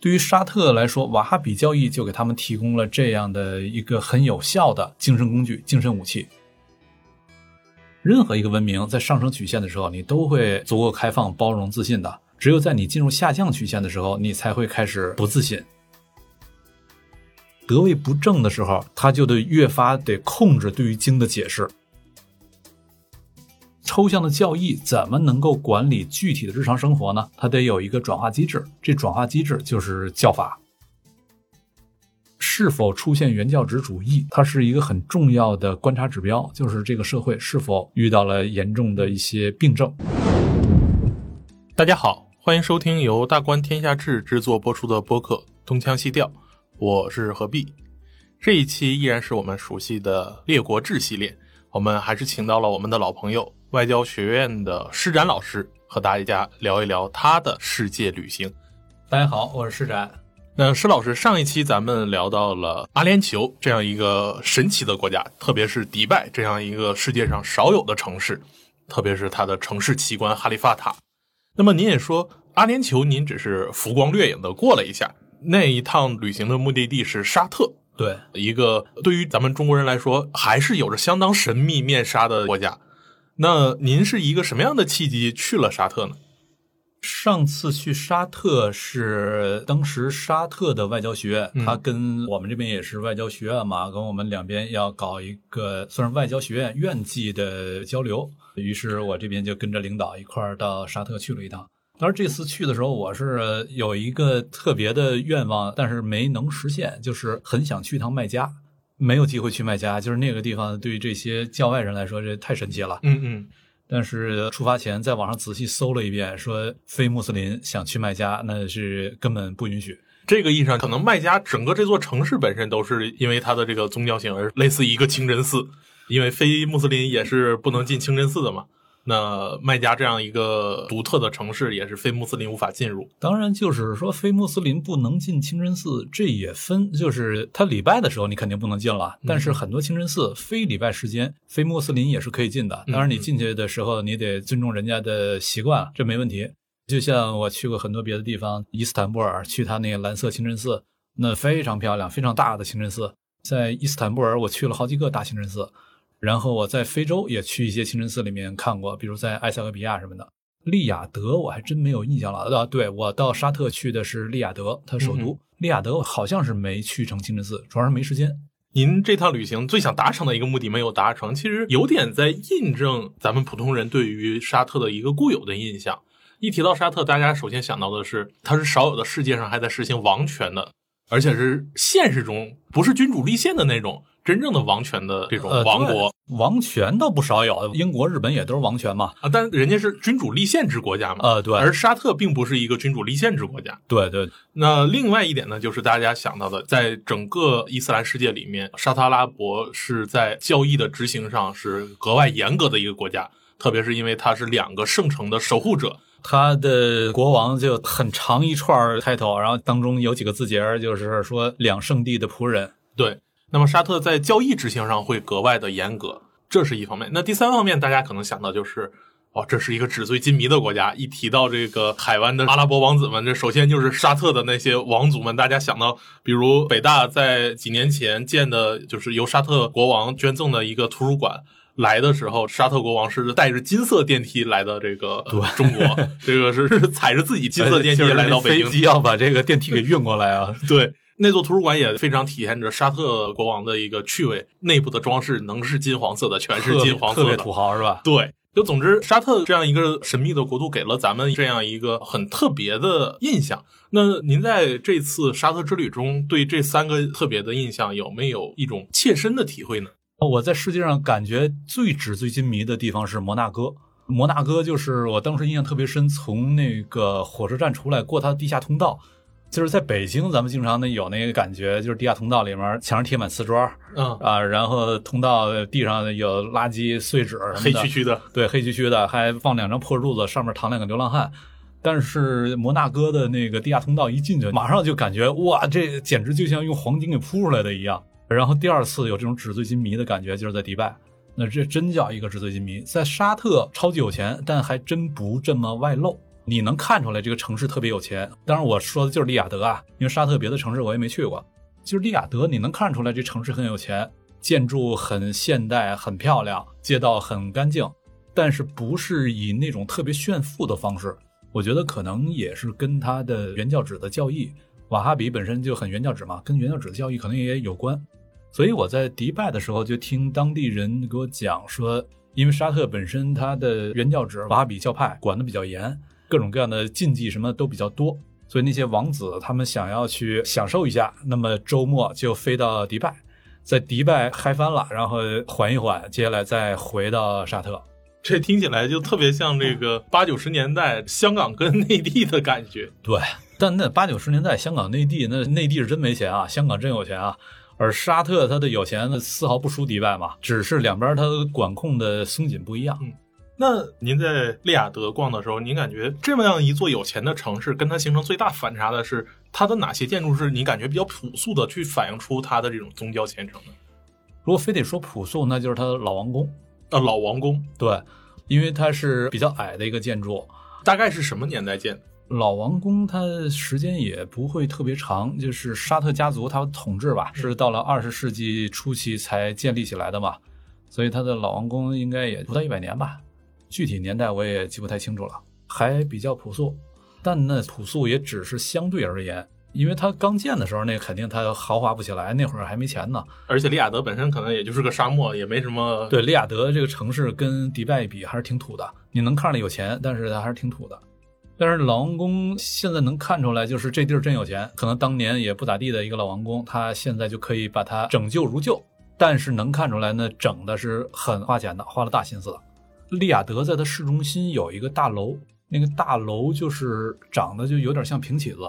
对于沙特来说，瓦哈比教义就给他们提供了这样的一个很有效的精神工具、精神武器。任何一个文明在上升曲线的时候，你都会足够开放、包容、自信的。只有在你进入下降曲线的时候，你才会开始不自信。得位不正的时候，他就得越发得控制对于经的解释。抽象的教义怎么能够管理具体的日常生活呢？它得有一个转化机制，这转化机制就是教法。是否出现原教旨主义，它是一个很重要的观察指标，就是这个社会是否遇到了严重的一些病症。大家好，欢迎收听由大观天下志制作播出的播客《东腔西调》，我是何必。这一期依然是我们熟悉的列国志系列，我们还是请到了我们的老朋友。外交学院的施展老师和大家聊一聊他的世界旅行。大家好，我是施展。那施老师，上一期咱们聊到了阿联酋这样一个神奇的国家，特别是迪拜这样一个世界上少有的城市，特别是它的城市奇观哈利法塔。那么您也说阿联酋，您只是浮光掠影的过了一下，那一趟旅行的目的地是沙特，对，一个对于咱们中国人来说还是有着相当神秘面纱的国家。那您是一个什么样的契机去了沙特呢？上次去沙特是当时沙特的外交学院，他跟我们这边也是外交学院嘛，跟我们两边要搞一个算是外交学院院际的交流，于是我这边就跟着领导一块儿到沙特去了一趟。当然这次去的时候，我是有一个特别的愿望，但是没能实现，就是很想去一趟麦加。没有机会去麦加，就是那个地方，对于这些教外人来说，这太神奇了。嗯嗯。但是出发前在网上仔细搜了一遍，说非穆斯林想去麦加，那是根本不允许。这个意义上，可能麦加整个这座城市本身都是因为它的这个宗教性而类似一个清真寺，因为非穆斯林也是不能进清真寺的嘛。那麦加这样一个独特的城市，也是非穆斯林无法进入。当然，就是说非穆斯林不能进清真寺，这也分，就是他礼拜的时候你肯定不能进了。但是很多清真寺非礼拜时间，非穆斯林也是可以进的。当然，你进去的时候你得尊重人家的习惯，这没问题。就像我去过很多别的地方，伊斯坦布尔去他那个蓝色清真寺，那非常漂亮、非常大的清真寺。在伊斯坦布尔，我去了好几个大清真寺。然后我在非洲也去一些清真寺里面看过，比如在埃塞俄比亚什么的。利雅得我还真没有印象了。啊，对我到沙特去的是利雅得，它首都。利雅得好像是没去成清真寺，主要是没时间。您这趟旅行最想达成的一个目的没有达成，其实有点在印证咱们普通人对于沙特的一个固有的印象。一提到沙特，大家首先想到的是它是少有的世界上还在实行王权的，而且是现实中不是君主立宪的那种。真正的王权的这种王国，王权倒不少有，英国、日本也都是王权嘛。啊，但人家是君主立宪制国家嘛。呃，对。而沙特并不是一个君主立宪制国家。对对。那另外一点呢，就是大家想到的，在整个伊斯兰世界里面，沙特阿拉伯是在教义的执行上是格外严格的一个国家，特别是因为它是两个圣城的守护者，他的国王就很长一串开头，然后当中有几个字节，就是说两圣地的仆人。对。那么沙特在交易执行上会格外的严格，这是一方面。那第三方面，大家可能想到就是，哦，这是一个纸醉金迷的国家。一提到这个海湾的阿拉伯王子们，这首先就是沙特的那些王族们。大家想到，比如北大在几年前建的，就是由沙特国王捐赠的一个图书馆。来的时候，沙特国王是带着金色电梯来的，这个中国，这个是踩着自己金色电梯来到北京，飞机要把这个电梯给运过来啊，对。那座图书馆也非常体现着沙特国王的一个趣味，内部的装饰能是金黄色的，全是金黄色的，特别土豪是吧？对，就总之，沙特这样一个神秘的国度，给了咱们这样一个很特别的印象。那您在这次沙特之旅中，对这三个特别的印象有没有一种切身的体会呢？我在世界上感觉最纸醉金迷的地方是摩纳哥，摩纳哥就是我当时印象特别深，从那个火车站出来，过它的地下通道。就是在北京，咱们经常的有那个感觉，就是地下通道里面墙上贴满瓷砖，嗯啊，然后通道地上有垃圾碎纸什么的，黑黢黢的，对，黑黢黢的，还放两张破褥子，上面躺两个流浪汉。但是摩纳哥的那个地下通道一进去，马上就感觉哇，这简直就像用黄金给铺出来的一样。然后第二次有这种纸醉金迷的感觉，就是在迪拜，那这真叫一个纸醉金迷。在沙特超级有钱，但还真不这么外露。你能看出来这个城市特别有钱。当然，我说的就是利雅得啊，因为沙特别的城市我也没去过。就是利雅得，你能看出来这城市很有钱，建筑很现代、很漂亮，街道很干净，但是不是以那种特别炫富的方式。我觉得可能也是跟他的原教旨的教义，瓦哈比本身就很原教旨嘛，跟原教旨的教义可能也有关。所以我在迪拜的时候就听当地人给我讲说，因为沙特本身它的原教旨瓦哈比教派管得比较严，各种各样的禁忌什么都比较多，所以那些王子他们想要去享受一下，那么周末就飞到迪拜，在迪拜嗨翻了，然后缓一缓，接下来再回到沙特。这听起来就特别像这个八九十年代香港跟内地的感觉。对，但那八九十年代香港内地那内地是真没钱啊，香港真有钱啊。而沙特它的有钱呢，丝毫不输迪拜嘛，只是两边它管控的松紧不一样。嗯，那您在利雅得逛的时候，您感觉这么样一座有钱的城市，跟它形成最大反差的是它的哪些建筑是你感觉比较朴素的，去反映出它的这种宗教虔诚呢？如果非得说朴素，那就是它的老王宫。呃，老王宫，对，因为它是比较矮的一个建筑，大概是什么年代建的？老王宫它时间也不会特别长，就是沙特家族它统治吧，是到了二十世纪初期才建立起来的嘛，所以它的老王宫应该也不到一百年吧，具体年代我也记不太清楚了，还比较朴素，但那朴素也只是相对而言，因为它刚建的时候那肯定它豪华不起来，那会儿还没钱呢，而且利雅得本身可能也就是个沙漠，也没什么。对，利雅得这个城市跟迪拜比还是挺土的，你能看着有钱，但是它还是挺土的。但是老王宫现在能看出来，就是这地儿真有钱。可能当年也不咋地的一个老王宫，他现在就可以把它拯救如旧。但是能看出来呢，整的是很花钱的，花了大心思的。利雅得在它市中心有一个大楼，那个大楼就是长得就有点像平起子，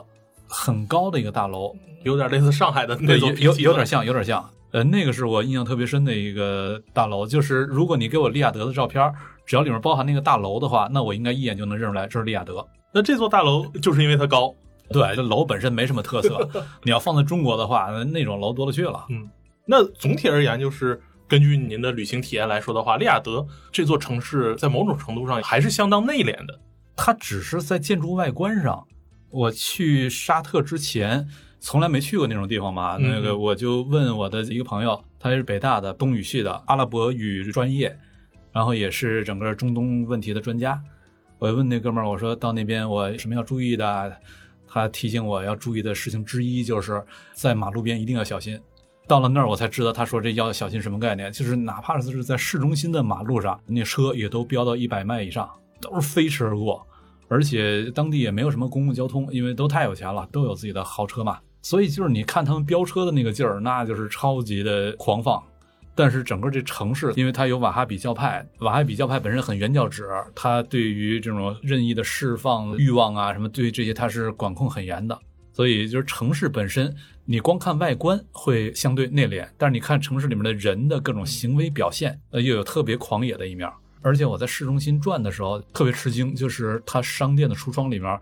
很高的一个大楼，有点类似上海的那种有有点像，有点像。呃，那个是我印象特别深的一个大楼，就是如果你给我利雅得的照片，只要里面包含那个大楼的话，那我应该一眼就能认出来这是利雅得。那这座大楼就是因为它高，对，这楼本身没什么特色。你要放在中国的话，那种楼多了去了。嗯，那总体而言，就是根据您的旅行体验来说的话，利雅得这座城市在某种程度上还是相当内敛的。它只是在建筑外观上，我去沙特之前从来没去过那种地方嘛。那个我就问我的一个朋友，他是北大的东语系的，阿拉伯语专业，然后也是整个中东问题的专家。我问那哥们儿，我说到那边我什么要注意的？他提醒我要注意的事情之一就是在马路边一定要小心。到了那儿我才知道，他说这要小心什么概念？就是哪怕是在市中心的马路上，那车也都飙到一百迈以上，都是飞驰而过。而且当地也没有什么公共交通，因为都太有钱了，都有自己的豪车嘛。所以就是你看他们飙车的那个劲儿，那就是超级的狂放。但是整个这城市，因为它有瓦哈比教派，瓦哈比教派本身很原教旨，它对于这种任意的释放欲望啊什么，对于这些它是管控很严的。所以就是城市本身，你光看外观会相对内敛，但是你看城市里面的人的各种行为表现，呃，又有特别狂野的一面。而且我在市中心转的时候特别吃惊，就是它商店的橱窗里面。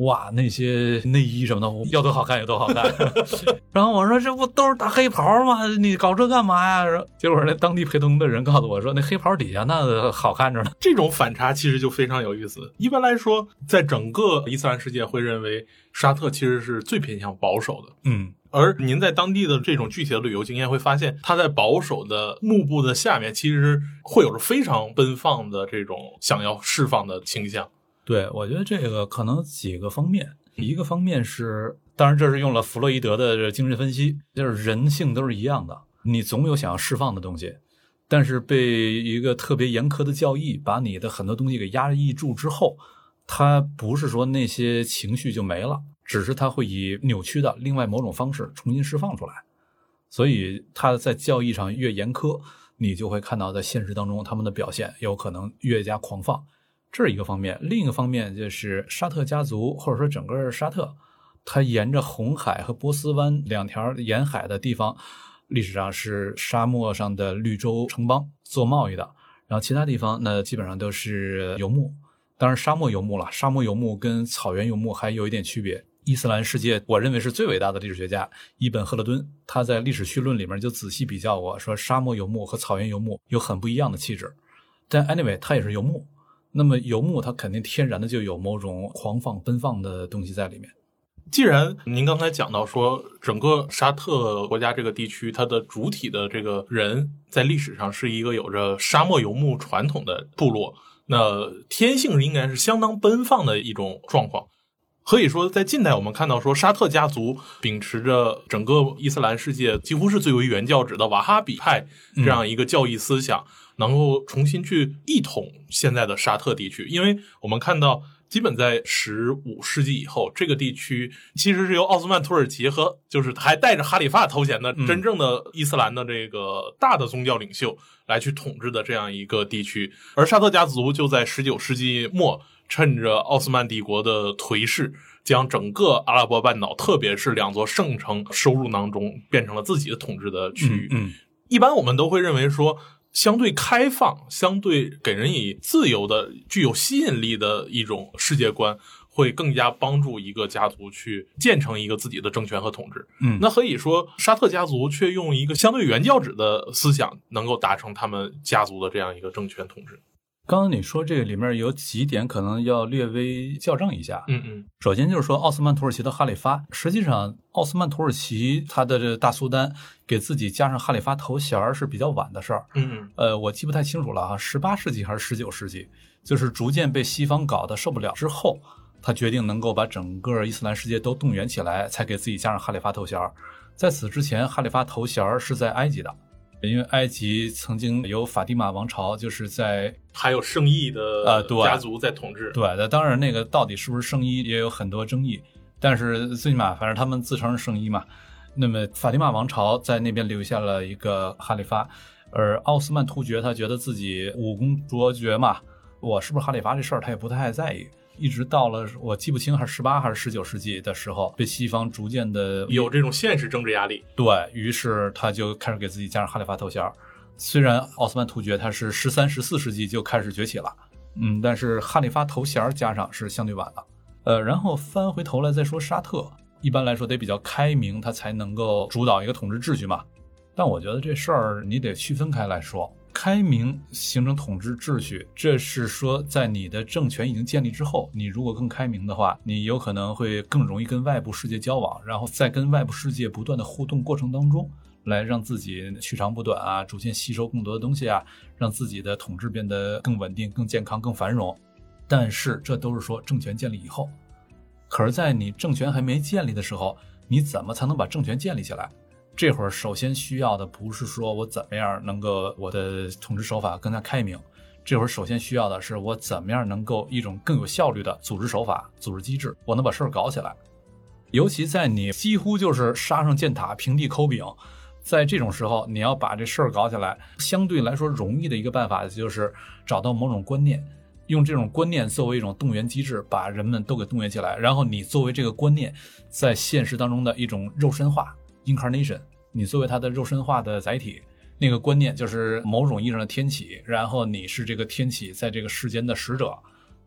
哇，那些内衣什么的，要多好看有多好看。然后我说这不都是大黑袍吗？你搞这干嘛呀？结果那当地陪同的人告诉我说，那黑袍底下那好看着呢。这种反差其实就非常有意思。一般来说，在整个伊斯兰世界会认为沙特其实是最偏向保守的。嗯，而您在当地的这种具体的旅游经验会发现，它在保守的幕布的下面，其实会有着非常奔放的这种想要释放的倾向。对，我觉得这个可能几个方面，一个方面是，当然这是用了弗洛伊德的精神分析，就是人性都是一样的，你总有想要释放的东西，但是被一个特别严苛的教义把你的很多东西给压抑住之后，它不是说那些情绪就没了，只是它会以扭曲的另外某种方式重新释放出来，所以他在教义上越严苛，你就会看到在现实当中他们的表现有可能越加狂放。这是一个方面，另一个方面就是沙特家族，或者说整个沙特，它沿着红海和波斯湾两条沿海的地方，历史上是沙漠上的绿洲城邦做贸易的，然后其他地方那基本上都是游牧，当然沙漠游牧了，沙漠游牧跟草原游牧还有一点区别。伊斯兰世界，我认为是最伟大的历史学家伊本赫勒敦，他在《历史绪论》里面就仔细比较过，说沙漠游牧和草原游牧有很不一样的气质，但 anyway，他也是游牧。那么游牧它肯定天然的就有某种狂放奔放的东西在里面。既然您刚才讲到说，整个沙特国家这个地区，它的主体的这个人在历史上是一个有着沙漠游牧传统的部落，那天性应该是相当奔放的一种状况。可以说，在近代我们看到说，沙特家族秉持着整个伊斯兰世界几乎是最为原教旨的瓦哈比派这样一个教义思想，能够重新去一统现在的沙特地区，因为我们看到。基本在十五世纪以后，这个地区其实是由奥斯曼土耳其和就是还带着哈里发头衔的真正的伊斯兰的这个大的宗教领袖来去统治的这样一个地区。而沙特家族就在十九世纪末，趁着奥斯曼帝国的颓势，将整个阿拉伯半岛，特别是两座圣城收入囊中，变成了自己的统治的区域。嗯，一般我们都会认为说。相对开放、相对给人以自由的、具有吸引力的一种世界观，会更加帮助一个家族去建成一个自己的政权和统治。嗯，那可以说，沙特家族却用一个相对原教旨的思想，能够达成他们家族的这样一个政权统治。刚刚你说这个里面有几点可能要略微校正一下。嗯嗯，首先就是说奥斯曼土耳其的哈里发，实际上奥斯曼土耳其他的这大苏丹给自己加上哈里发头衔是比较晚的事儿。嗯嗯，呃，我记不太清楚了哈，十八世纪还是十九世纪，就是逐渐被西方搞得受不了之后，他决定能够把整个伊斯兰世界都动员起来，才给自己加上哈里发头衔。在此之前，哈里发头衔是在埃及的。因为埃及曾经有法蒂玛王朝，就是在还有圣裔的呃家族在统治。对，那当然那个到底是不是圣裔也有很多争议，但是最起码反正他们自称是圣裔嘛。那么法蒂玛王朝在那边留下了一个哈里发，而奥斯曼突厥他觉得自己武功卓绝嘛，我是不是哈里发这事儿他也不太在意。一直到了我记不清还是十八还是十九世纪的时候，被西方逐渐的有这种现实政治压力，对于是他就开始给自己加上哈里发头衔。虽然奥斯曼突厥他是十三、十四世纪就开始崛起了，嗯，但是哈里发头衔加上是相对晚的。呃，然后翻回头来再说沙特，一般来说得比较开明，他才能够主导一个统治秩序嘛。但我觉得这事儿你得区分开来说。开明形成统治秩序，这是说在你的政权已经建立之后，你如果更开明的话，你有可能会更容易跟外部世界交往，然后在跟外部世界不断的互动过程当中，来让自己取长补短啊，逐渐吸收更多的东西啊，让自己的统治变得更稳定、更健康、更繁荣。但是这都是说政权建立以后，可是，在你政权还没建立的时候，你怎么才能把政权建立起来？这会儿首先需要的不是说我怎么样能够我的统治手法更加开明，这会儿首先需要的是我怎么样能够一种更有效率的组织手法、组织机制，我能把事儿搞起来。尤其在你几乎就是杀上箭塔、平地抠饼，在这种时候，你要把这事儿搞起来，相对来说容易的一个办法就是找到某种观念，用这种观念作为一种动员机制，把人们都给动员起来，然后你作为这个观念在现实当中的一种肉身化 （incarnation）。你作为他的肉身化的载体，那个观念就是某种意义上的天启，然后你是这个天启在这个世间的使者。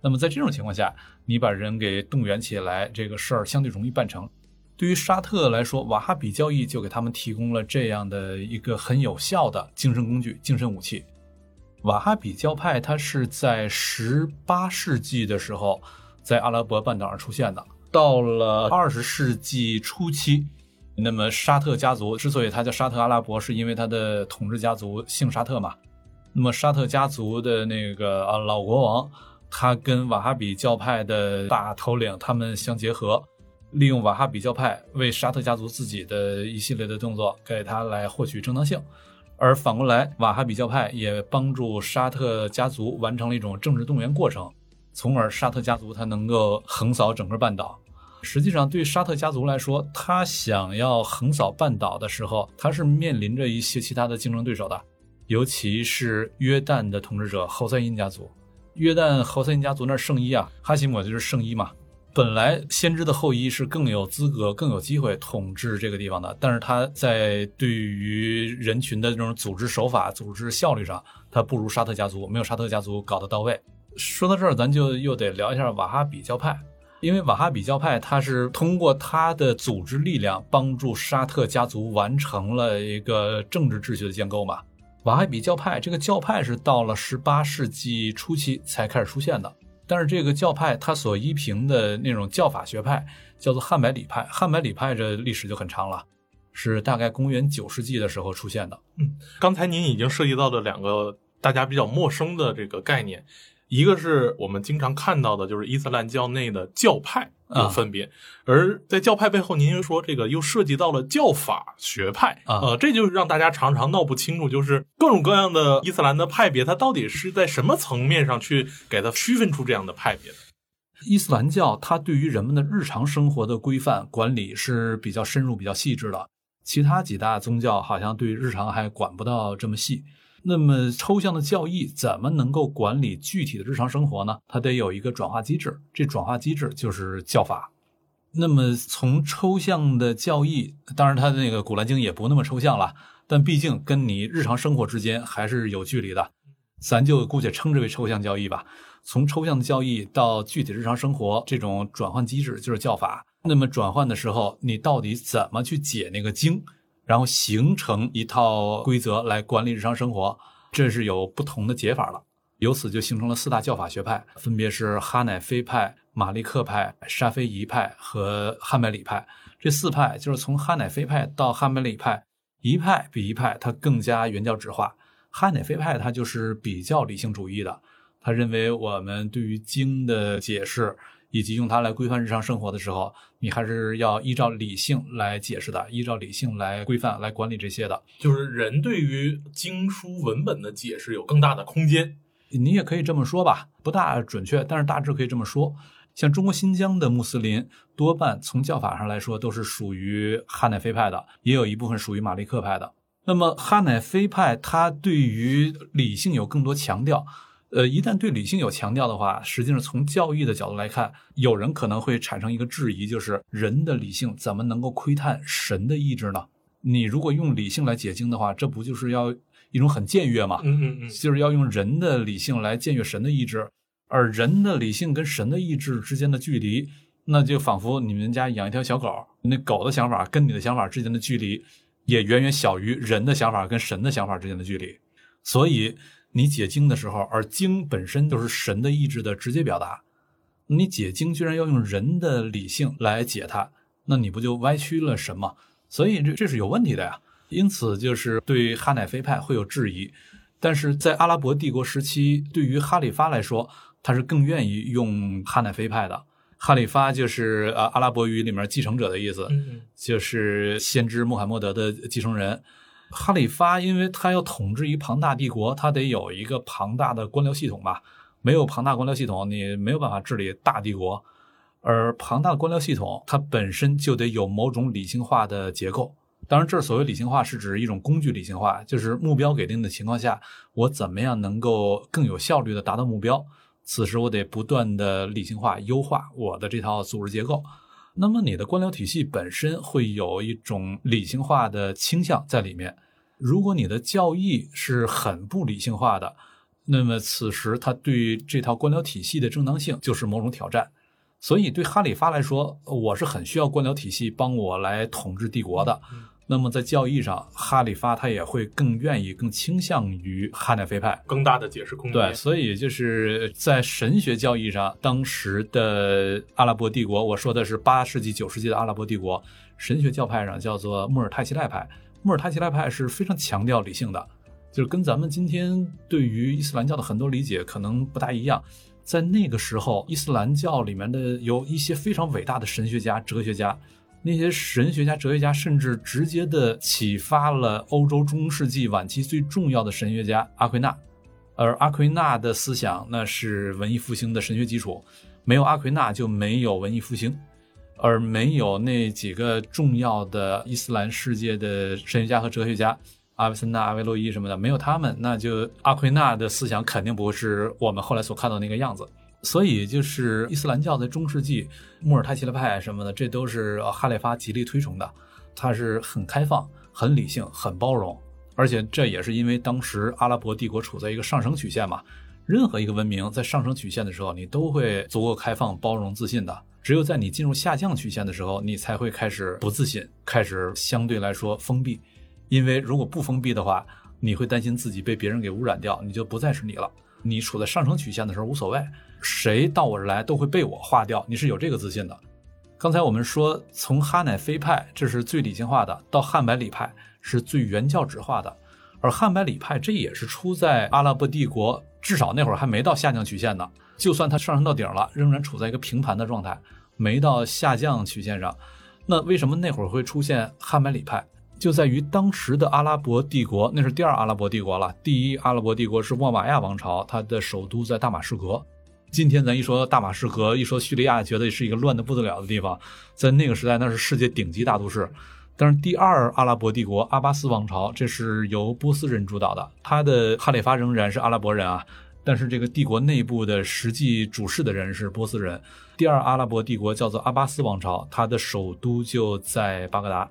那么在这种情况下，你把人给动员起来，这个事儿相对容易办成。对于沙特来说，瓦哈比教义就给他们提供了这样的一个很有效的精神工具、精神武器。瓦哈比教派它是在十八世纪的时候在阿拉伯半岛上出现的，到了二十世纪初期。那么沙特家族之所以他叫沙特阿拉伯，是因为他的统治家族姓沙特嘛。那么沙特家族的那个啊老国王，他跟瓦哈比教派的大头领他们相结合，利用瓦哈比教派为沙特家族自己的一系列的动作，给他来获取正当性。而反过来，瓦哈比教派也帮助沙特家族完成了一种政治动员过程，从而沙特家族他能够横扫整个半岛。实际上，对沙特家族来说，他想要横扫半岛的时候，他是面临着一些其他的竞争对手的，尤其是约旦的统治者侯赛因家族。约旦侯赛因家族那圣衣啊，哈希姆就是圣衣嘛。本来先知的后裔是更有资格、更有机会统治这个地方的，但是他在对于人群的这种组织手法、组织效率上，他不如沙特家族，没有沙特家族搞得到位。说到这儿，咱就又得聊一下瓦哈比教派。因为瓦哈比教派，它是通过它的组织力量帮助沙特家族完成了一个政治秩序的建构嘛。瓦哈比教派这个教派是到了十八世纪初期才开始出现的，但是这个教派它所依凭的那种教法学派叫做汉百里派，汉百里派这历史就很长了，是大概公元九世纪的时候出现的。嗯，刚才您已经涉及到了两个大家比较陌生的这个概念。一个是我们经常看到的，就是伊斯兰教内的教派有分别，而在教派背后，您又说这个又涉及到了教法学派，呃，这就是让大家常常闹不清楚，就是各种各样的伊斯兰的派别，它到底是在什么层面上去给它区分出这样的派别的？伊斯兰教它对于人们的日常生活的规范管理是比较深入、比较细致的，其他几大宗教好像对日常还管不到这么细。那么抽象的教义怎么能够管理具体的日常生活呢？它得有一个转化机制，这转化机制就是教法。那么从抽象的教义，当然它的那个《古兰经》也不那么抽象了，但毕竟跟你日常生活之间还是有距离的，咱就姑且称之为抽象教义吧。从抽象的教义到具体日常生活，这种转换机制就是教法。那么转换的时候，你到底怎么去解那个经？然后形成一套规则来管理日常生活，这是有不同的解法了。由此就形成了四大教法学派，分别是哈乃菲派、马利克派、沙菲仪派和汉麦里派。这四派就是从哈乃菲派到汉麦里派，一派比一派它更加原教旨化。哈乃菲派它就是比较理性主义的，他认为我们对于经的解释。以及用它来规范日常生活的时候，你还是要依照理性来解释的，依照理性来规范、来管理这些的。就是人对于经书文本的解释有更大的空间，你也可以这么说吧，不大准确，但是大致可以这么说。像中国新疆的穆斯林，多半从教法上来说都是属于哈乃菲派的，也有一部分属于马利克派的。那么哈乃菲派，它对于理性有更多强调。呃，一旦对理性有强调的话，实际上从教育的角度来看，有人可能会产生一个质疑，就是人的理性怎么能够窥探神的意志呢？你如果用理性来解经的话，这不就是要一种很僭越吗？嗯嗯嗯，就是要用人的理性来僭越神的意志，而人的理性跟神的意志之间的距离，那就仿佛你们家养一条小狗，那狗的想法跟你的想法之间的距离，也远远小于人的想法跟神的想法之间的距离，所以。你解经的时候，而经本身就是神的意志的直接表达，你解经居然要用人的理性来解它，那你不就歪曲了什么？所以这这是有问题的呀。因此，就是对哈乃菲派会有质疑，但是在阿拉伯帝国时期，对于哈里发来说，他是更愿意用哈乃菲派的。哈里发就是呃阿拉伯语里面继承者的意思，就是先知穆罕默德的继承人。哈里发，因为他要统治一庞大帝国，他得有一个庞大的官僚系统吧？没有庞大官僚系统，你没有办法治理大帝国。而庞大的官僚系统，它本身就得有某种理性化的结构。当然，这所谓理性化是指一种工具理性化，就是目标给定的情况下，我怎么样能够更有效率的达到目标？此时我得不断的理性化、优化我的这套组织结构。那么，你的官僚体系本身会有一种理性化的倾向在里面。如果你的教义是很不理性化的，那么此时他对这套官僚体系的正当性就是某种挑战。所以对哈里发来说，我是很需要官僚体系帮我来统治帝国的。那么在教义上，哈里发他也会更愿意、更倾向于哈乃菲派，更大的解释空间。对，所以就是在神学教义上，当时的阿拉伯帝国，我说的是八世纪、九世纪的阿拉伯帝国，神学教派上叫做穆尔泰西赖派。穆尔泰齐赖派是非常强调理性的，就是跟咱们今天对于伊斯兰教的很多理解可能不大一样。在那个时候，伊斯兰教里面的有一些非常伟大的神学家、哲学家，那些神学家、哲学家甚至直接的启发了欧洲中世纪晚期最重要的神学家阿奎那。而阿奎那的思想，那是文艺复兴的神学基础，没有阿奎那就没有文艺复兴。而没有那几个重要的伊斯兰世界的神学家和哲学家，阿维森纳、阿维洛伊什么的，没有他们，那就阿奎那的思想肯定不是我们后来所看到那个样子。所以，就是伊斯兰教在中世纪，穆尔泰齐勒派什么的，这都是哈里发极力推崇的。他是很开放、很理性、很包容，而且这也是因为当时阿拉伯帝国处在一个上升曲线嘛。任何一个文明在上升曲线的时候，你都会足够开放、包容、自信的。只有在你进入下降曲线的时候，你才会开始不自信，开始相对来说封闭。因为如果不封闭的话，你会担心自己被别人给污染掉，你就不再是你了。你处在上升曲线的时候无所谓，谁到我这来都会被我化掉，你是有这个自信的。刚才我们说，从哈乃菲派这是最理性化的，到汉百里派是最原教旨化的，而汉百里派这也是出在阿拉伯帝国，至少那会儿还没到下降曲线呢。就算它上升到顶了，仍然处在一个平盘的状态，没到下降曲线上。那为什么那会儿会出现汉百里派？就在于当时的阿拉伯帝国，那是第二阿拉伯帝国了。第一阿拉伯帝国是沃玛亚王朝，它的首都在大马士革。今天咱一说大马士革，一说叙利亚，觉得是一个乱的不得了的地方。在那个时代，那是世界顶级大都市。但是第二阿拉伯帝国阿巴斯王朝，这是由波斯人主导的，他的哈里发仍然是阿拉伯人啊。但是这个帝国内部的实际主事的人是波斯人。第二阿拉伯帝国叫做阿巴斯王朝，它的首都就在巴格达。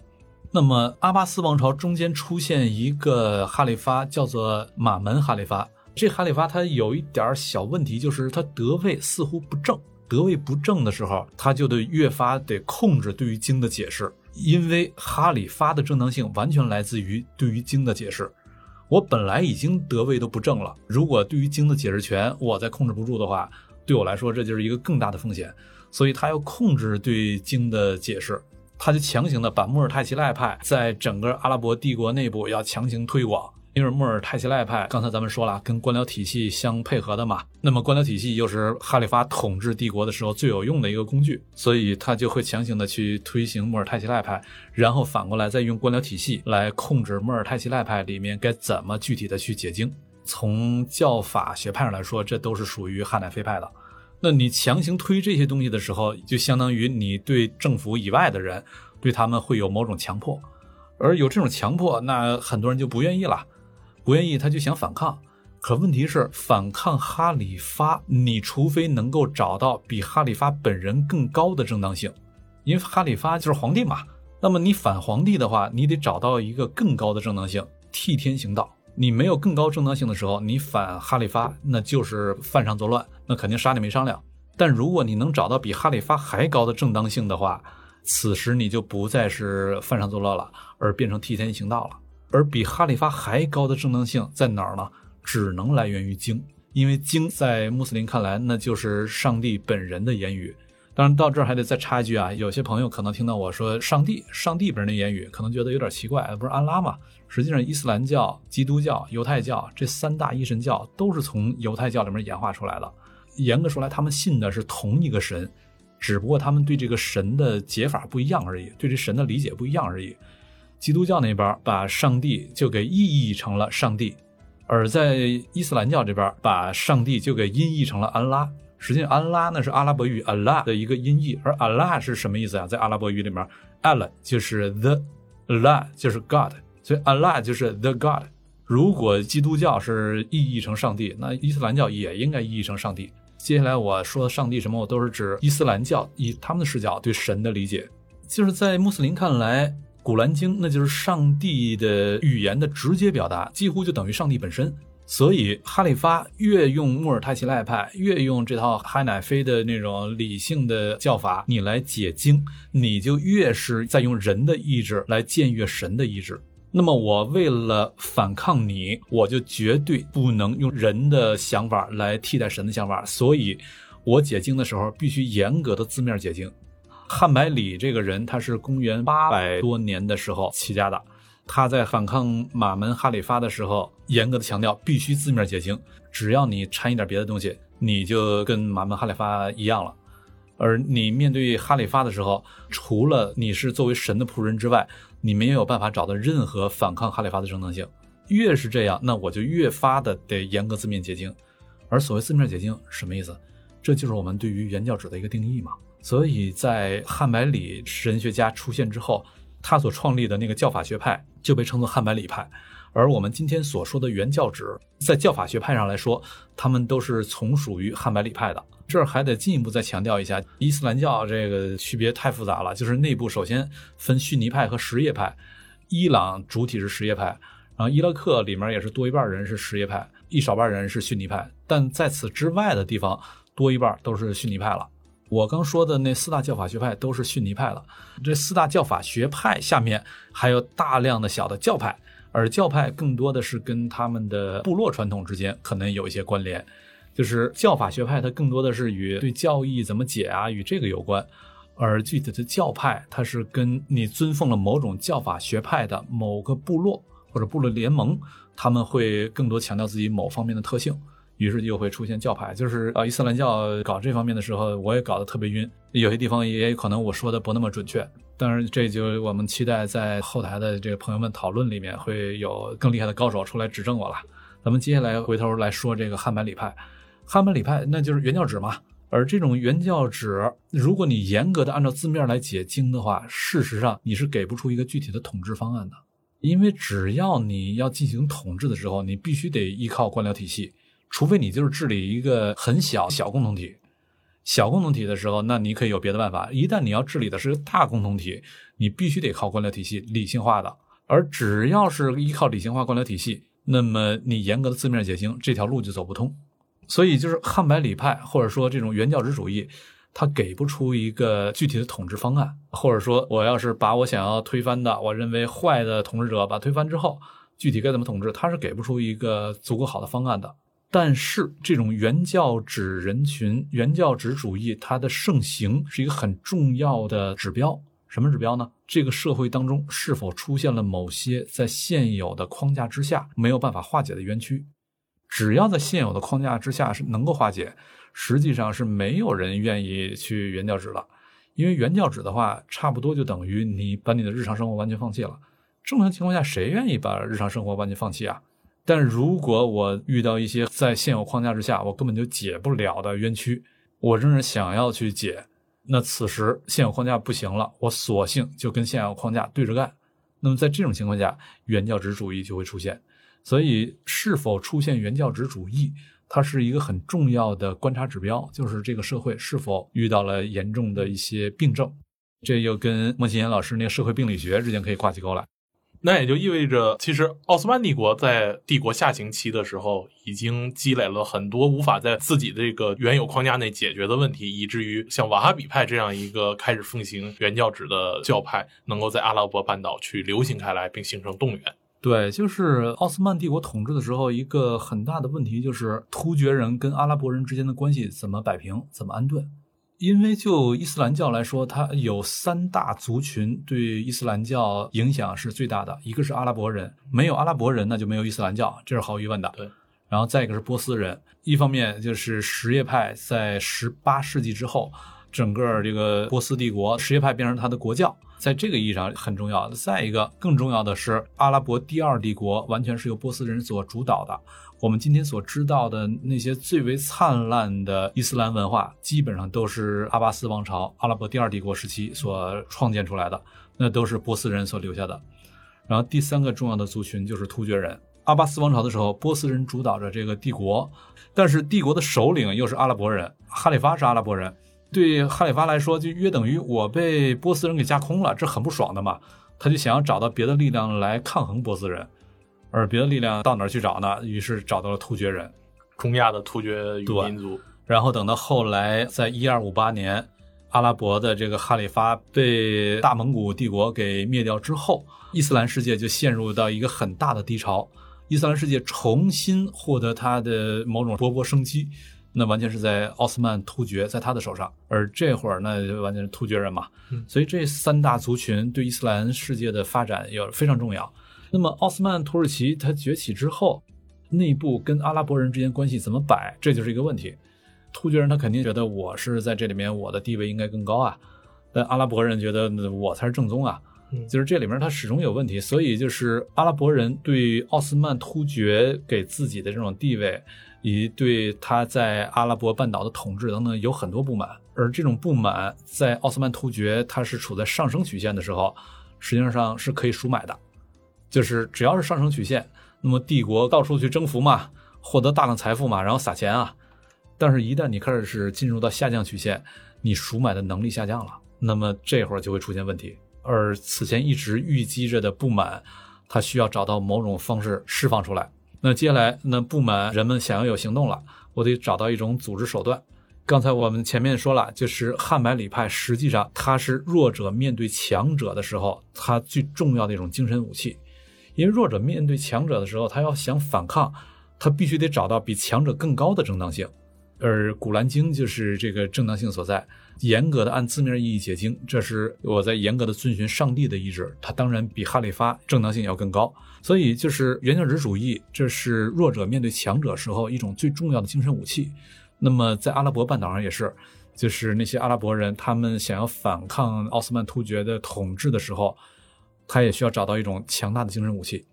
那么阿巴斯王朝中间出现一个哈里发，叫做马门哈里发。这哈里发他有一点小问题，就是他得位似乎不正。得位不正的时候，他就得越发得控制对于经的解释，因为哈里发的正当性完全来自于对于经的解释。我本来已经得位都不正了，如果对于经的解释权我再控制不住的话，对我来说这就是一个更大的风险。所以他要控制对经的解释。他就强行的把穆尔泰齐赖派在整个阿拉伯帝国内部要强行推广，因为穆尔泰齐赖派刚才咱们说了，跟官僚体系相配合的嘛。那么官僚体系又是哈里发统治帝国的时候最有用的一个工具，所以他就会强行的去推行穆尔泰齐赖派，然后反过来再用官僚体系来控制穆尔泰齐赖派里面该怎么具体的去解经。从教法学派上来说，这都是属于哈乃菲派的。那你强行推这些东西的时候，就相当于你对政府以外的人，对他们会有某种强迫，而有这种强迫，那很多人就不愿意了，不愿意他就想反抗。可问题是，反抗哈里发，你除非能够找到比哈里发本人更高的正当性，因为哈里发就是皇帝嘛。那么你反皇帝的话，你得找到一个更高的正当性，替天行道。你没有更高正当性的时候，你反哈里发，那就是犯上作乱，那肯定杀你没商量。但如果你能找到比哈里发还高的正当性的话，此时你就不再是犯上作乱了，而变成替天行道了。而比哈里发还高的正当性在哪儿呢？只能来源于经，因为经在穆斯林看来，那就是上帝本人的言语。当然到这儿还得再插一句啊，有些朋友可能听到我说上帝，上帝本人的言语，可能觉得有点奇怪，不是安拉吗？实际上，伊斯兰教、基督教、犹太教这三大一神教都是从犹太教里面演化出来的。严格说来，他们信的是同一个神，只不过他们对这个神的解法不一样而已，对这神的理解不一样而已。基督教那边把上帝就给意译成了上帝，而在伊斯兰教这边把上帝就给音译成了安拉。实际上，安拉那是阿拉伯语 Allah 的一个音译，而 Allah 是什么意思啊？在阿拉伯语里面，Al 就是 the alla 就是 God。所以 alla 就是 The God。如果基督教是意译成上帝，那伊斯兰教也应该意译成上帝。接下来我说的上帝什么，我都是指伊斯兰教以他们的视角对神的理解。就是在穆斯林看来，《古兰经》那就是上帝的语言的直接表达，几乎就等于上帝本身。所以，哈里发越用穆尔泰齐赖派，越用这套哈乃菲的那种理性的教法，你来解经，你就越是在用人的意志来僭越神的意志。那么我为了反抗你，我就绝对不能用人的想法来替代神的想法，所以，我解经的时候必须严格的字面解经。汉百里这个人，他是公元八百多年的时候起家的，他在反抗马门哈里发的时候，严格的强调必须字面解经，只要你掺一点别的东西，你就跟马门哈里发一样了。而你面对哈里发的时候，除了你是作为神的仆人之外，你没有办法找到任何反抗哈里发的正当性，越是这样，那我就越发的得严格字面解经。而所谓字面解经什么意思？这就是我们对于原教旨的一个定义嘛。所以在汉百里神学家出现之后，他所创立的那个教法学派就被称作汉百里派。而我们今天所说的原教旨，在教法学派上来说，他们都是从属于汉百里派的。这儿还得进一步再强调一下，伊斯兰教这个区别太复杂了。就是内部首先分逊尼派和什叶派，伊朗主体是什叶派，然后伊拉克里面也是多一半人是什叶派，一少半人是逊尼派。但在此之外的地方，多一半都是逊尼派了。我刚说的那四大教法学派都是逊尼派了。这四大教法学派下面还有大量的小的教派，而教派更多的是跟他们的部落传统之间可能有一些关联，就是教法学派它更多的是与对教义怎么解啊与这个有关，而具体的教派它是跟你尊奉了某种教法学派的某个部落或者部落联盟，他们会更多强调自己某方面的特性。于是就会出现教派，就是啊，伊斯兰教搞这方面的时候，我也搞得特别晕，有些地方也有可能我说的不那么准确。当然，这就我们期待在后台的这个朋友们讨论里面会有更厉害的高手出来指正我了。咱们接下来回头来说这个汉版礼派，汉版礼派那就是原教旨嘛。而这种原教旨，如果你严格的按照字面来解经的话，事实上你是给不出一个具体的统治方案的，因为只要你要进行统治的时候，你必须得依靠官僚体系。除非你就是治理一个很小小共同体，小共同体的时候，那你可以有别的办法。一旦你要治理的是大共同体，你必须得靠官僚体系理性化的。而只要是依靠理性化官僚体系，那么你严格的字面解经这条路就走不通。所以就是汉白礼派或者说这种原教旨主义，它给不出一个具体的统治方案，或者说我要是把我想要推翻的，我认为坏的统治者把推翻之后，具体该怎么统治，它是给不出一个足够好的方案的。但是，这种原教旨人群、原教旨主义，它的盛行是一个很重要的指标。什么指标呢？这个社会当中是否出现了某些在现有的框架之下没有办法化解的冤屈？只要在现有的框架之下是能够化解，实际上是没有人愿意去原教旨了。因为原教旨的话，差不多就等于你把你的日常生活完全放弃了。正常情况下，谁愿意把日常生活完全放弃啊？但如果我遇到一些在现有框架之下我根本就解不了的冤屈，我仍然想要去解，那此时现有框架不行了，我索性就跟现有框架对着干。那么在这种情况下，原教旨主义就会出现。所以，是否出现原教旨主义，它是一个很重要的观察指标，就是这个社会是否遇到了严重的一些病症。这又跟莫新言老师那个社会病理学之间可以挂起钩来。那也就意味着，其实奥斯曼帝国在帝国下行期的时候，已经积累了很多无法在自己这个原有框架内解决的问题，以至于像瓦哈比派这样一个开始奉行原教旨的教派，能够在阿拉伯半岛去流行开来，并形成动员。对，就是奥斯曼帝国统治的时候，一个很大的问题就是突厥人跟阿拉伯人之间的关系怎么摆平，怎么安顿。因为就伊斯兰教来说，它有三大族群对伊斯兰教影响是最大的，一个是阿拉伯人，没有阿拉伯人那就没有伊斯兰教，这是毫无疑问的。对，然后再一个是波斯人，一方面就是什叶派在十八世纪之后，整个这个波斯帝国什叶派变成他的国教，在这个意义上很重要。再一个更重要的是，阿拉伯第二帝国完全是由波斯人所主导的。我们今天所知道的那些最为灿烂的伊斯兰文化，基本上都是阿巴斯王朝、阿拉伯第二帝国时期所创建出来的，那都是波斯人所留下的。然后第三个重要的族群就是突厥人。阿巴斯王朝的时候，波斯人主导着这个帝国，但是帝国的首领又是阿拉伯人，哈里发是阿拉伯人。对哈里发来说，就约等于我被波斯人给架空了，这很不爽的嘛。他就想要找到别的力量来抗衡波斯人。而别的力量到哪儿去找呢？于是找到了突厥人，中亚的突厥语民族。然后等到后来，在一二五八年，阿拉伯的这个哈里发被大蒙古帝国给灭掉之后，伊斯兰世界就陷入到一个很大的低潮。伊斯兰世界重新获得它的某种勃勃生机，那完全是在奥斯曼突厥在他的手上。而这会儿呢，就完全是突厥人嘛。所以这三大族群对伊斯兰世界的发展有非常重要。那么奥斯曼土耳其它崛起之后，内部跟阿拉伯人之间关系怎么摆，这就是一个问题。突厥人他肯定觉得我是在这里面，我的地位应该更高啊。但阿拉伯人觉得我才是正宗啊，就是这里面他始终有问题。所以就是阿拉伯人对奥斯曼突厥给自己的这种地位，以及对他在阿拉伯半岛的统治等等有很多不满。而这种不满在奥斯曼突厥它是处在上升曲线的时候，实际上是可以赎买的。就是只要是上升曲线，那么帝国到处去征服嘛，获得大量财富嘛，然后撒钱啊。但是，一旦你开始是进入到下降曲线，你赎买的能力下降了，那么这会儿就会出现问题。而此前一直郁积着的不满，它需要找到某种方式释放出来。那接下来，那不满人们想要有行动了，我得找到一种组织手段。刚才我们前面说了，就是汉白礼派，实际上它是弱者面对强者的时候，它最重要的一种精神武器。因为弱者面对强者的时候，他要想反抗，他必须得找到比强者更高的正当性。而《古兰经》就是这个正当性所在，严格的按字面意义解经，这是我在严格的遵循上帝的意志。它当然比哈里发正当性要更高，所以就是原教旨主义，这是弱者面对强者时候一种最重要的精神武器。那么在阿拉伯半岛上也是，就是那些阿拉伯人他们想要反抗奥斯曼突厥的统治的时候，他也需要找到一种强大的精神武器，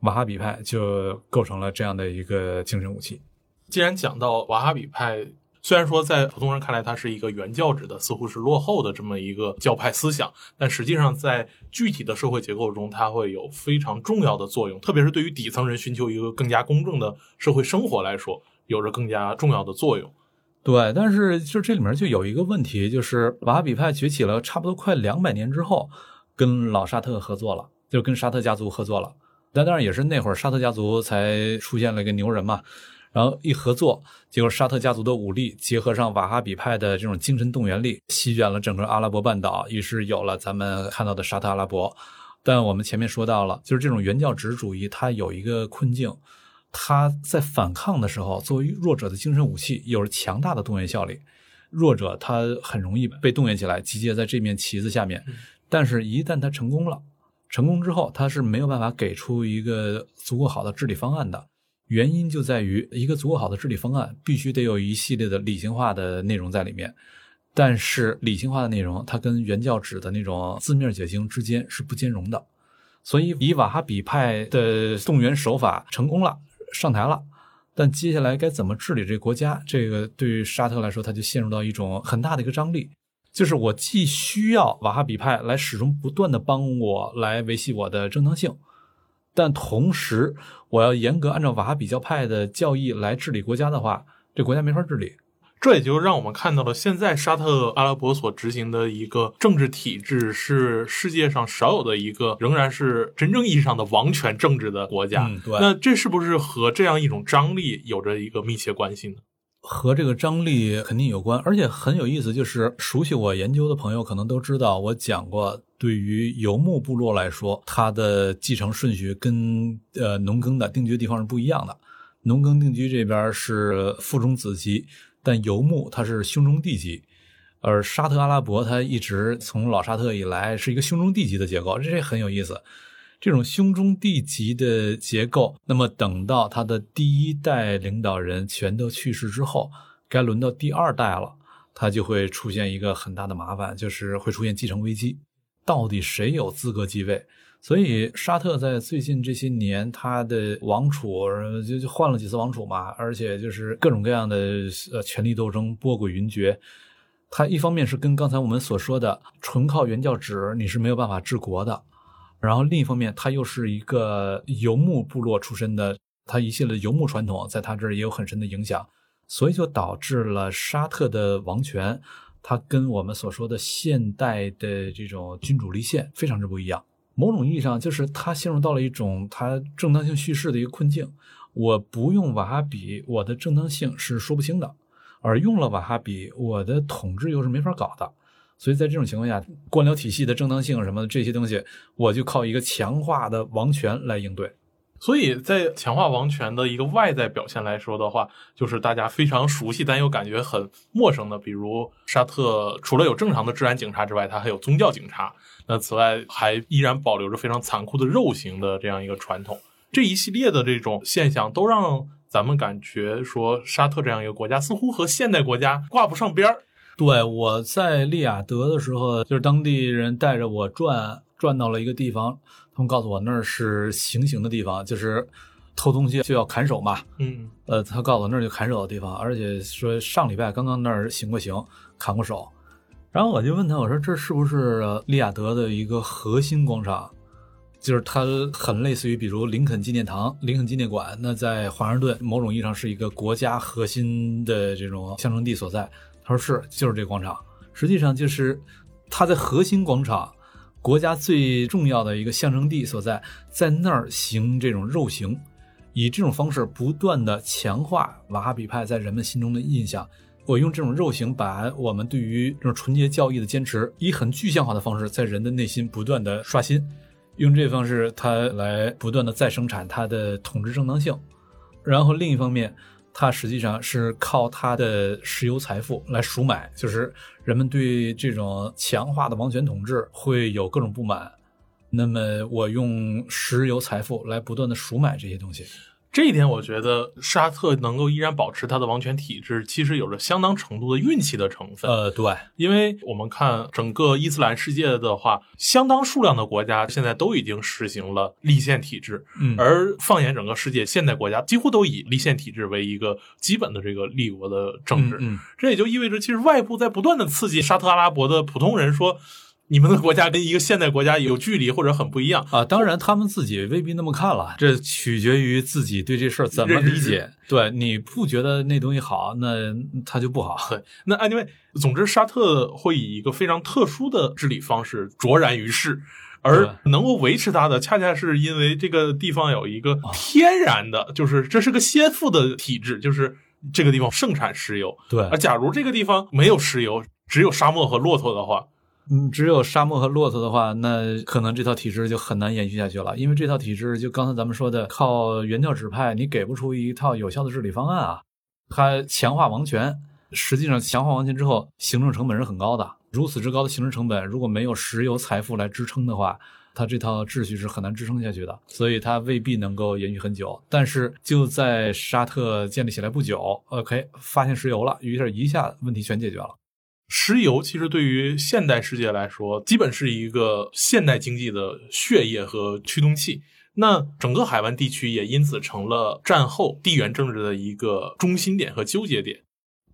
瓦哈比派就构成了这样的一个精神武器。既然讲到瓦哈比派，虽然说在普通人看来它是一个原教旨的，似乎是落后的这么一个教派思想，但实际上在具体的社会结构中，它会有非常重要的作用，特别是对于底层人寻求一个更加公正的社会生活来说，有着更加重要的作用。对，但是就这里面就有一个问题，就是瓦哈比派崛起了差不多快两百年之后，跟老沙特合作了，就跟沙特家族合作了，但当然也是那会儿沙特家族才出现了一个牛人嘛。然后一合作，结果沙特家族的武力结合上瓦哈比派的这种精神动员力，席卷了整个阿拉伯半岛，于是有了咱们看到的沙特阿拉伯。但我们前面说到了，就是这种原教旨主义，它有一个困境，它在反抗的时候，作为弱者的精神武器，有着强大的动员效力。弱者他很容易被动员起来，集结在这面旗子下面。但是，一旦他成功了，成功之后，他是没有办法给出一个足够好的治理方案的。原因就在于一个足够好的治理方案，必须得有一系列的理性化的内容在里面。但是理性化的内容，它跟原教旨的那种字面解经之间是不兼容的。所以，以瓦哈比派的动员手法成功了，上台了。但接下来该怎么治理这个国家？这个对于沙特来说，他就陷入到一种很大的一个张力，就是我既需要瓦哈比派来始终不断的帮我来维系我的正当性。但同时，我要严格按照瓦哈比教派的教义来治理国家的话，这国家没法治理。这也就让我们看到了，现在沙特阿拉伯所执行的一个政治体制是世界上少有的一个，仍然是真正意义上的王权政治的国家。那这是不是和这样一种张力有着一个密切关系呢？和这个张力肯定有关，而且很有意思，就是熟悉我研究的朋友可能都知道，我讲过，对于游牧部落来说，它的继承顺序跟呃农耕的定居地方是不一样的。农耕定居这边是父中子级，但游牧它是兄终弟级，而沙特阿拉伯它一直从老沙特以来是一个兄终弟级的结构，这很有意思。这种兄终弟及的结构，那么等到他的第一代领导人全都去世之后，该轮到第二代了，他就会出现一个很大的麻烦，就是会出现继承危机，到底谁有资格继位？所以沙特在最近这些年，他的王储就就换了几次王储嘛，而且就是各种各样的呃权力斗争，波诡云谲。他一方面是跟刚才我们所说的，纯靠原教旨你是没有办法治国的。然后另一方面，他又是一个游牧部落出身的，他一系列游牧传统在他这儿也有很深的影响，所以就导致了沙特的王权，它跟我们所说的现代的这种君主立宪非常之不一样。某种意义上，就是他陷入到了一种他正当性叙事的一个困境。我不用瓦哈比，我的正当性是说不清的；而用了瓦哈比，我的统治又是没法搞的。所以在这种情况下，官僚体系的正当性什么的这些东西，我就靠一个强化的王权来应对。所以在强化王权的一个外在表现来说的话，就是大家非常熟悉但又感觉很陌生的，比如沙特除了有正常的治安警察之外，它还有宗教警察。那此外还依然保留着非常残酷的肉刑的这样一个传统。这一系列的这种现象，都让咱们感觉说，沙特这样一个国家似乎和现代国家挂不上边儿。对，我在利雅得的时候，就是当地人带着我转，转到了一个地方，他们告诉我那儿是行刑的地方，就是偷东西就要砍手嘛。嗯，呃，他告诉我那儿就砍手的地方，而且说上礼拜刚刚那儿行过刑，砍过手。然后我就问他，我说这是不是利雅得的一个核心广场？就是它很类似于比如林肯纪念堂、林肯纪念馆，那在华盛顿某种意义上是一个国家核心的这种象征地所在。他说是，就是这个广场。实际上就是它在核心广场，国家最重要的一个象征地所在，在那儿行这种肉刑，以这种方式不断的强化瓦哈比派在人们心中的印象。我用这种肉刑把我们对于这种纯洁教义的坚持，以很具象化的方式在人的内心不断的刷新。用这方式它来不断的再生产它的统治正当性。然后另一方面，它实际上是靠它的石油财富来赎买，就是人们对这种强化的王权统治会有各种不满，那么我用石油财富来不断的赎买这些东西。这一点，我觉得沙特能够依然保持它的王权体制，其实有着相当程度的运气的成分。呃，对，因为我们看整个伊斯兰世界的话，相当数量的国家现在都已经实行了立宪体制。嗯，而放眼整个世界，现代国家几乎都以立宪体制为一个基本的这个立国的政治。嗯，这也就意味着，其实外部在不断的刺激沙特阿拉伯的普通人说。你们的国家跟一个现代国家有距离或者很不一样啊！当然，他们自己未必那么看了，这取决于自己对这事儿怎么理解。对，你不觉得那东西好，那它就不好。对，那 anyway，总之，沙特会以一个非常特殊的治理方式卓然于世，而能够维持它的，恰恰是因为这个地方有一个天然的，就是这是个先富的体制，就是这个地方盛产石油。对，而假如这个地方没有石油，只有沙漠和骆驼的话。嗯，只有沙漠和骆驼的话，那可能这套体制就很难延续下去了。因为这套体制，就刚才咱们说的，靠原教旨派，你给不出一套有效的治理方案啊。它强化王权，实际上强化王权之后，行政成本是很高的。如此之高的行政成本，如果没有石油财富来支撑的话，它这套秩序是很难支撑下去的。所以它未必能够延续很久。但是就在沙特建立起来不久，OK，发现石油了，于是一下问题全解决了。石油其实对于现代世界来说，基本是一个现代经济的血液和驱动器。那整个海湾地区也因此成了战后地缘政治的一个中心点和纠结点。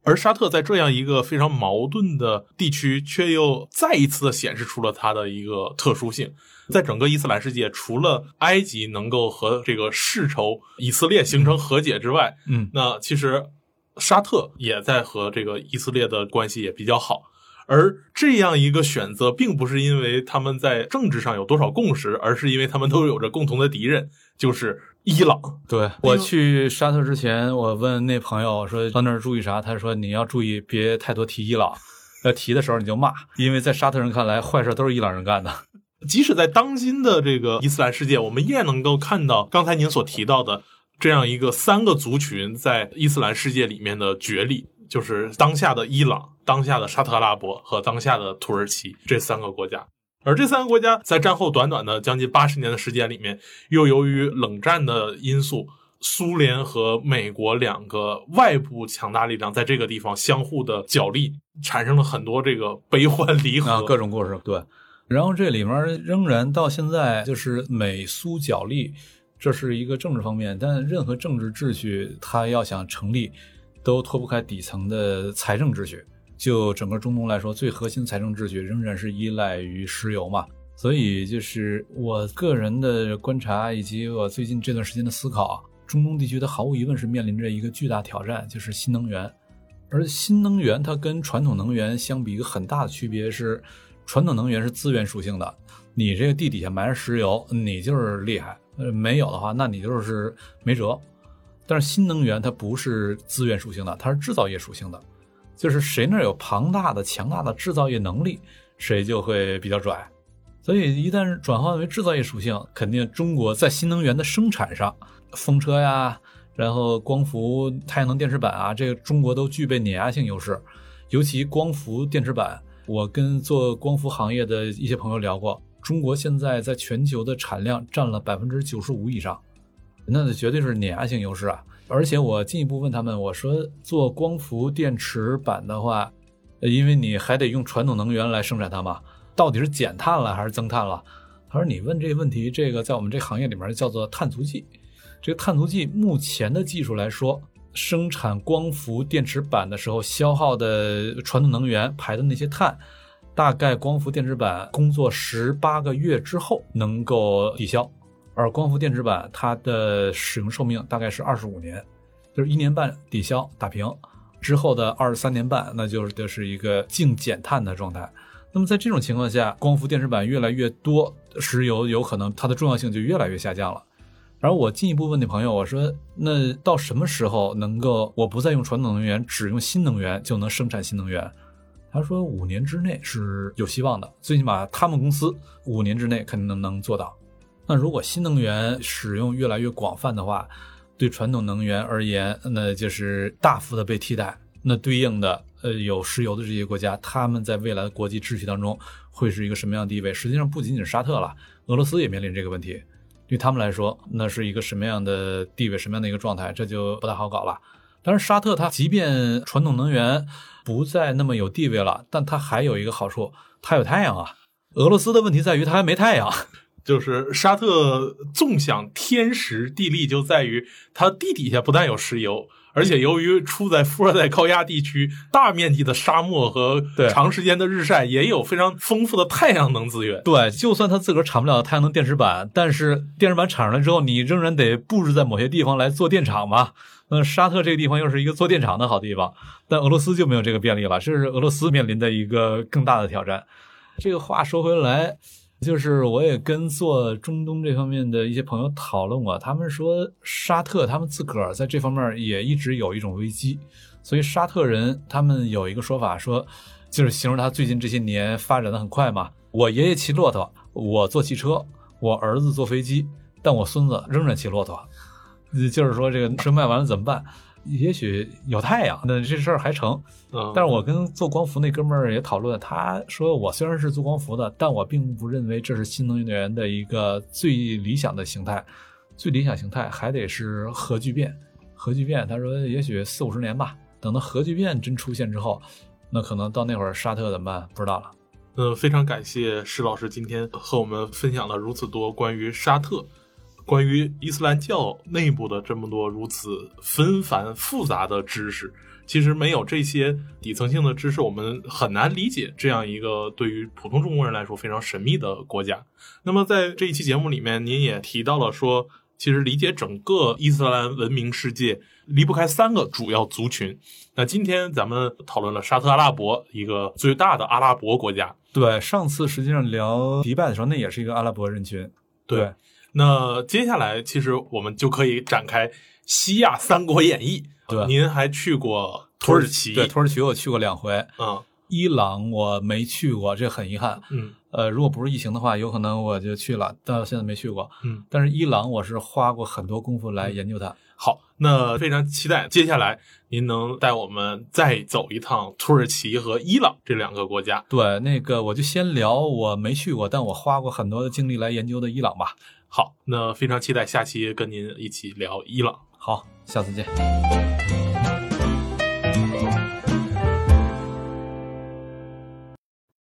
而沙特在这样一个非常矛盾的地区，却又再一次的显示出了它的一个特殊性。在整个伊斯兰世界，除了埃及能够和这个世仇以色列形成和解之外，嗯，那其实。沙特也在和这个以色列的关系也比较好，而这样一个选择，并不是因为他们在政治上有多少共识，而是因为他们都有着共同的敌人，就是伊朗。对我去沙特之前，我问那朋友说到那儿注意啥，他说你要注意别太多提伊朗，要提的时候你就骂，因为在沙特人看来，坏事都是伊朗人干的。即使在当今的这个伊斯兰世界，我们依然能够看到刚才您所提到的。这样一个三个族群在伊斯兰世界里面的角力，就是当下的伊朗、当下的沙特阿拉伯和当下的土耳其这三个国家。而这三个国家在战后短短的将近八十年的时间里面，又由于冷战的因素，苏联和美国两个外部强大力量在这个地方相互的角力，产生了很多这个悲欢离合，各种故事。对，然后这里面仍然到现在就是美苏角力。这是一个政治方面，但任何政治秩序，它要想成立，都脱不开底层的财政秩序。就整个中东来说，最核心财政秩序仍然是依赖于石油嘛。所以，就是我个人的观察，以及我最近这段时间的思考，中东地区它毫无疑问是面临着一个巨大挑战，就是新能源。而新能源它跟传统能源相比，一个很大的区别是，传统能源是资源属性的，你这个地底下埋着石油，你就是厉害。呃，没有的话，那你就是没辙。但是新能源它不是资源属性的，它是制造业属性的，就是谁那有庞大的、强大的制造业能力，谁就会比较拽。所以一旦转换为制造业属性，肯定中国在新能源的生产上，风车呀，然后光伏、太阳能电池板啊，这个中国都具备碾压性优势。尤其光伏电池板，我跟做光伏行业的一些朋友聊过。中国现在在全球的产量占了百分之九十五以上，那绝对是碾压性优势啊！而且我进一步问他们，我说做光伏电池板的话，因为你还得用传统能源来生产它嘛，到底是减碳了还是增碳了？他说你问这个问题，这个在我们这行业里面叫做碳足迹。这个碳足迹目前的技术来说，生产光伏电池板的时候消耗的传统能源排的那些碳。大概光伏电池板工作十八个月之后能够抵消，而光伏电池板它的使用寿命大概是二十五年，就是一年半抵消打平，之后的二十三年半，那就是就是一个净减碳的状态。那么在这种情况下，光伏电池板越来越多，石油有可能它的重要性就越来越下降了。而我进一步问那朋友，我说那到什么时候能够我不再用传统能源，只用新能源就能生产新能源？他说五年之内是有希望的，最起码他们公司五年之内肯定能能做到。那如果新能源使用越来越广泛的话，对传统能源而言，那就是大幅的被替代。那对应的，呃，有石油的这些国家，他们在未来的国际秩序当中会是一个什么样的地位？实际上，不仅仅是沙特了，俄罗斯也面临这个问题。对他们来说，那是一个什么样的地位，什么样的一个状态？这就不太好搞了。但是沙特它即便传统能源不再那么有地位了，但它还有一个好处，它有太阳啊。俄罗斯的问题在于它还没太阳。就是沙特纵享天时地利，就在于它地底下不但有石油，而且由于处在富二代高压地区，大面积的沙漠和长时间的日晒，也有非常丰富的太阳能资源。对，就算它自个儿产不了太阳能电池板，但是电池板产出来之后，你仍然得布置在某些地方来做电厂嘛。那沙特这个地方又是一个做电厂的好地方，但俄罗斯就没有这个便利了，这是俄罗斯面临的一个更大的挑战。这个话说回来。就是我也跟做中东这方面的一些朋友讨论过，他们说沙特他们自个儿在这方面也一直有一种危机，所以沙特人他们有一个说法说，就是形容他最近这些年发展的很快嘛。我爷爷骑骆驼，我坐汽车，我儿子坐飞机，但我孙子仍然骑骆驼，就是说这个车卖完了怎么办？也许有太阳，那这事儿还成。但是我跟做光伏那哥们儿也讨论，他说我虽然是做光伏的，但我并不认为这是新能源的一个最理想的形态。最理想形态还得是核聚变。核聚变，他说也许四五十年吧。等到核聚变真出现之后，那可能到那会儿沙特怎么办？不知道了。嗯，非常感谢施老师今天和我们分享了如此多关于沙特。关于伊斯兰教内部的这么多如此纷繁复杂的知识，其实没有这些底层性的知识，我们很难理解这样一个对于普通中国人来说非常神秘的国家。那么在这一期节目里面，您也提到了说，其实理解整个伊斯兰文明世界离不开三个主要族群。那今天咱们讨论了沙特阿拉伯，一个最大的阿拉伯国家。对，上次实际上聊迪拜的时候，那也是一个阿拉伯人群。对。那接下来，其实我们就可以展开西亚《三国演义》。对，您还去过土耳其？对，土耳其我去过两回。嗯，伊朗我没去过，这很遗憾。嗯，呃，如果不是疫情的话，有可能我就去了，但现在没去过。嗯，但是伊朗我是花过很多功夫来研究它。好，那非常期待接下来您能带我们再走一趟土耳其和伊朗这两个国家。对，那个我就先聊我没去过，但我花过很多的精力来研究的伊朗吧。好，那非常期待下期跟您一起聊伊朗。好，下次见。